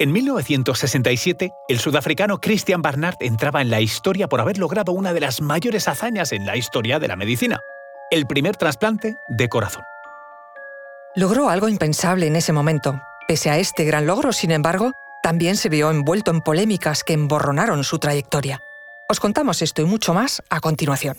En 1967, el sudafricano Christian Barnard entraba en la historia por haber logrado una de las mayores hazañas en la historia de la medicina, el primer trasplante de corazón. Logró algo impensable en ese momento. Pese a este gran logro, sin embargo, también se vio envuelto en polémicas que emborronaron su trayectoria. Os contamos esto y mucho más a continuación.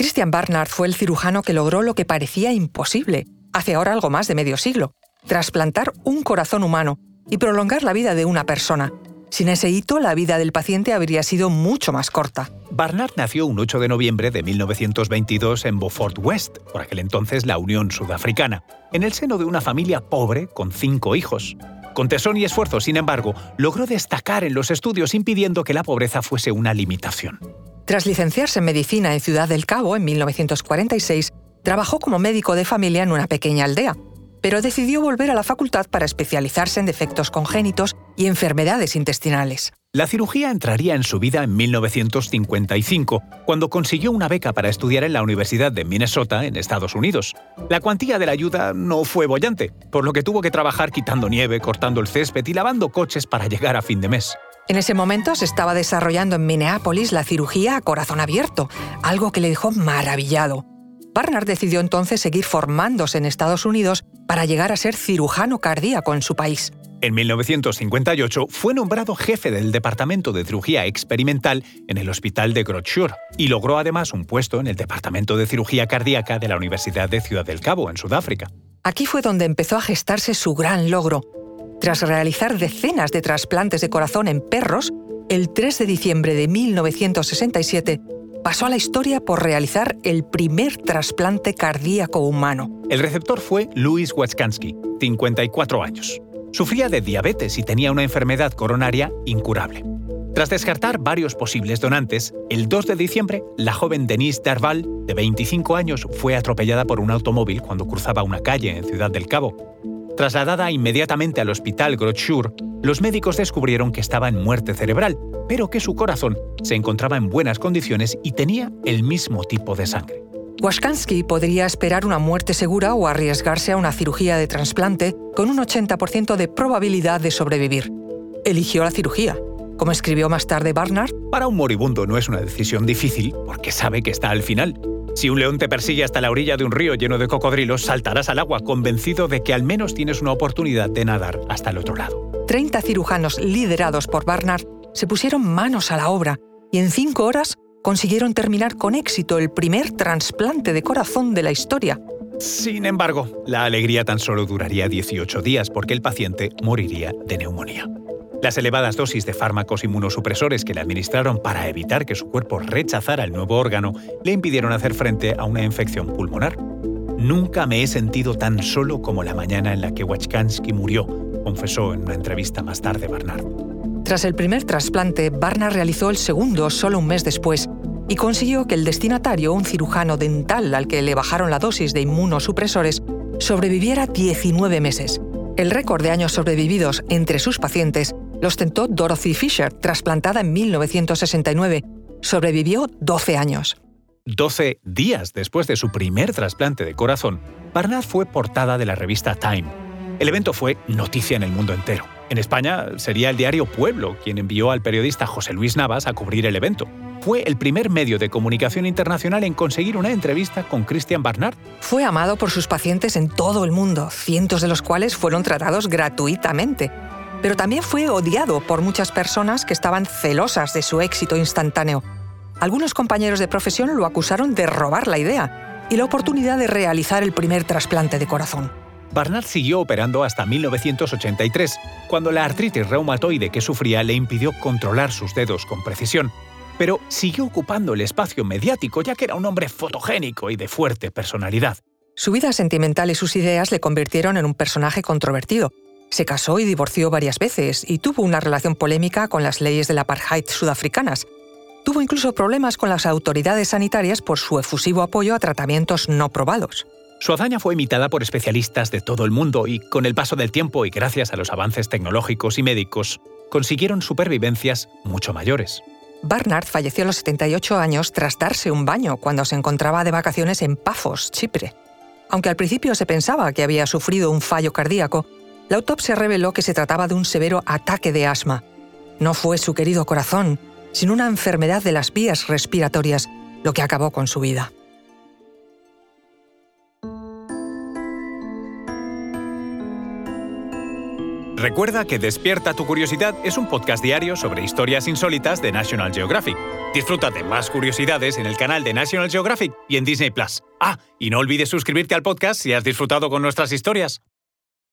Christian Barnard fue el cirujano que logró lo que parecía imposible, hace ahora algo más de medio siglo, trasplantar un corazón humano y prolongar la vida de una persona. Sin ese hito, la vida del paciente habría sido mucho más corta. Barnard nació un 8 de noviembre de 1922 en Beaufort West, por aquel entonces la Unión Sudafricana, en el seno de una familia pobre con cinco hijos. Con tesón y esfuerzo, sin embargo, logró destacar en los estudios impidiendo que la pobreza fuese una limitación. Tras licenciarse en medicina en Ciudad del Cabo en 1946, trabajó como médico de familia en una pequeña aldea, pero decidió volver a la facultad para especializarse en defectos congénitos y enfermedades intestinales. La cirugía entraría en su vida en 1955, cuando consiguió una beca para estudiar en la Universidad de Minnesota, en Estados Unidos. La cuantía de la ayuda no fue bollante, por lo que tuvo que trabajar quitando nieve, cortando el césped y lavando coches para llegar a fin de mes. En ese momento se estaba desarrollando en Minneapolis la cirugía a corazón abierto, algo que le dejó maravillado. Barnard decidió entonces seguir formándose en Estados Unidos para llegar a ser cirujano cardíaco en su país. En 1958 fue nombrado jefe del Departamento de Cirugía Experimental en el Hospital de Grotschur y logró además un puesto en el Departamento de Cirugía Cardíaca de la Universidad de Ciudad del Cabo, en Sudáfrica. Aquí fue donde empezó a gestarse su gran logro. Tras realizar decenas de trasplantes de corazón en perros, el 3 de diciembre de 1967 pasó a la historia por realizar el primer trasplante cardíaco humano. El receptor fue Louis Watzkansky, 54 años. Sufría de diabetes y tenía una enfermedad coronaria incurable. Tras descartar varios posibles donantes, el 2 de diciembre, la joven Denise Darval, de 25 años, fue atropellada por un automóvil cuando cruzaba una calle en Ciudad del Cabo. Trasladada inmediatamente al hospital Grotschur, los médicos descubrieron que estaba en muerte cerebral, pero que su corazón se encontraba en buenas condiciones y tenía el mismo tipo de sangre. Washkansky podría esperar una muerte segura o arriesgarse a una cirugía de trasplante con un 80% de probabilidad de sobrevivir. Eligió la cirugía. Como escribió más tarde Barnard, para un moribundo no es una decisión difícil porque sabe que está al final. Si un león te persigue hasta la orilla de un río lleno de cocodrilos, saltarás al agua convencido de que al menos tienes una oportunidad de nadar hasta el otro lado. 30 cirujanos liderados por Barnard se pusieron manos a la obra y en cinco horas consiguieron terminar con éxito el primer trasplante de corazón de la historia. Sin embargo, la alegría tan solo duraría 18 días porque el paciente moriría de neumonía. Las elevadas dosis de fármacos inmunosupresores que le administraron para evitar que su cuerpo rechazara el nuevo órgano le impidieron hacer frente a una infección pulmonar. Nunca me he sentido tan solo como la mañana en la que Wachkansky murió, confesó en una entrevista más tarde Barnard. Tras el primer trasplante, Barnard realizó el segundo solo un mes después y consiguió que el destinatario, un cirujano dental al que le bajaron la dosis de inmunosupresores, sobreviviera 19 meses. El récord de años sobrevividos entre sus pacientes lo ostentó Dorothy Fisher, trasplantada en 1969. Sobrevivió 12 años. 12 días después de su primer trasplante de corazón, Barnard fue portada de la revista Time. El evento fue noticia en el mundo entero. En España sería el diario Pueblo quien envió al periodista José Luis Navas a cubrir el evento. Fue el primer medio de comunicación internacional en conseguir una entrevista con Christian Barnard. Fue amado por sus pacientes en todo el mundo, cientos de los cuales fueron tratados gratuitamente. Pero también fue odiado por muchas personas que estaban celosas de su éxito instantáneo. Algunos compañeros de profesión lo acusaron de robar la idea y la oportunidad de realizar el primer trasplante de corazón. Barnard siguió operando hasta 1983, cuando la artritis reumatoide que sufría le impidió controlar sus dedos con precisión. pero siguió ocupando el espacio mediático ya que era un hombre fotogénico y de fuerte personalidad. Su vida sentimental y sus ideas le convirtieron en un personaje controvertido. Se casó y divorció varias veces y tuvo una relación polémica con las leyes del apartheid sudafricanas. Tuvo incluso problemas con las autoridades sanitarias por su efusivo apoyo a tratamientos no probados. Su hazaña fue imitada por especialistas de todo el mundo y, con el paso del tiempo y gracias a los avances tecnológicos y médicos, consiguieron supervivencias mucho mayores. Barnard falleció a los 78 años tras darse un baño cuando se encontraba de vacaciones en Pafos, Chipre. Aunque al principio se pensaba que había sufrido un fallo cardíaco, la autopsia reveló que se trataba de un severo ataque de asma. No fue su querido corazón, sino una enfermedad de las vías respiratorias lo que acabó con su vida. Recuerda que Despierta tu Curiosidad es un podcast diario sobre historias insólitas de National Geographic. Disfruta de más curiosidades en el canal de National Geographic y en Disney Plus. Ah, y no olvides suscribirte al podcast si has disfrutado con nuestras historias.